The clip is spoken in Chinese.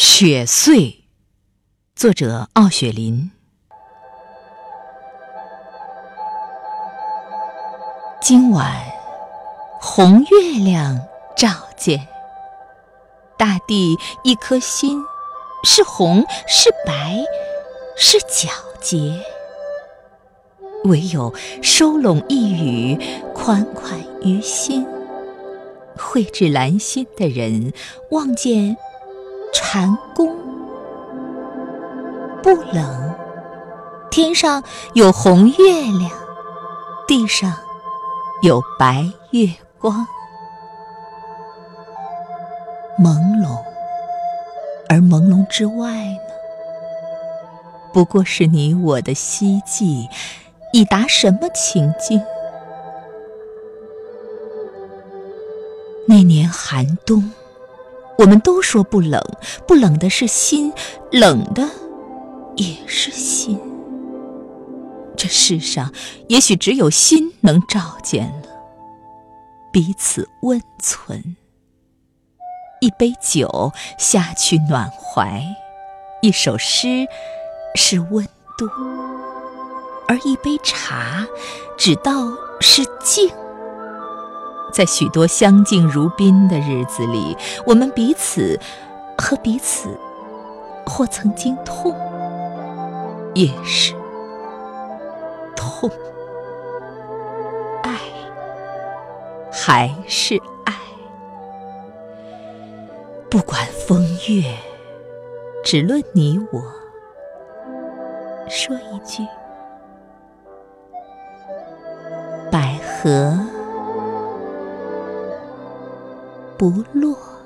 雪穗，作者奥雪林。今晚红月亮照见大地，一颗心是红是白是皎洁，唯有收拢一语，款款于心。绘制兰心的人，望见。蟾宫不冷，天上有红月亮，地上有白月光，朦胧。而朦胧之外呢？不过是你我的希冀，已达什么情境？那年寒冬。我们都说不冷，不冷的是心，冷的也是心。这世上也许只有心能照见了，彼此温存。一杯酒下去暖怀，一首诗是温度，而一杯茶只道是静。在许多相敬如宾的日子里，我们彼此和彼此，或曾经痛，也是痛，爱还是爱。不管风月，只论你我。说一句，百合。不落。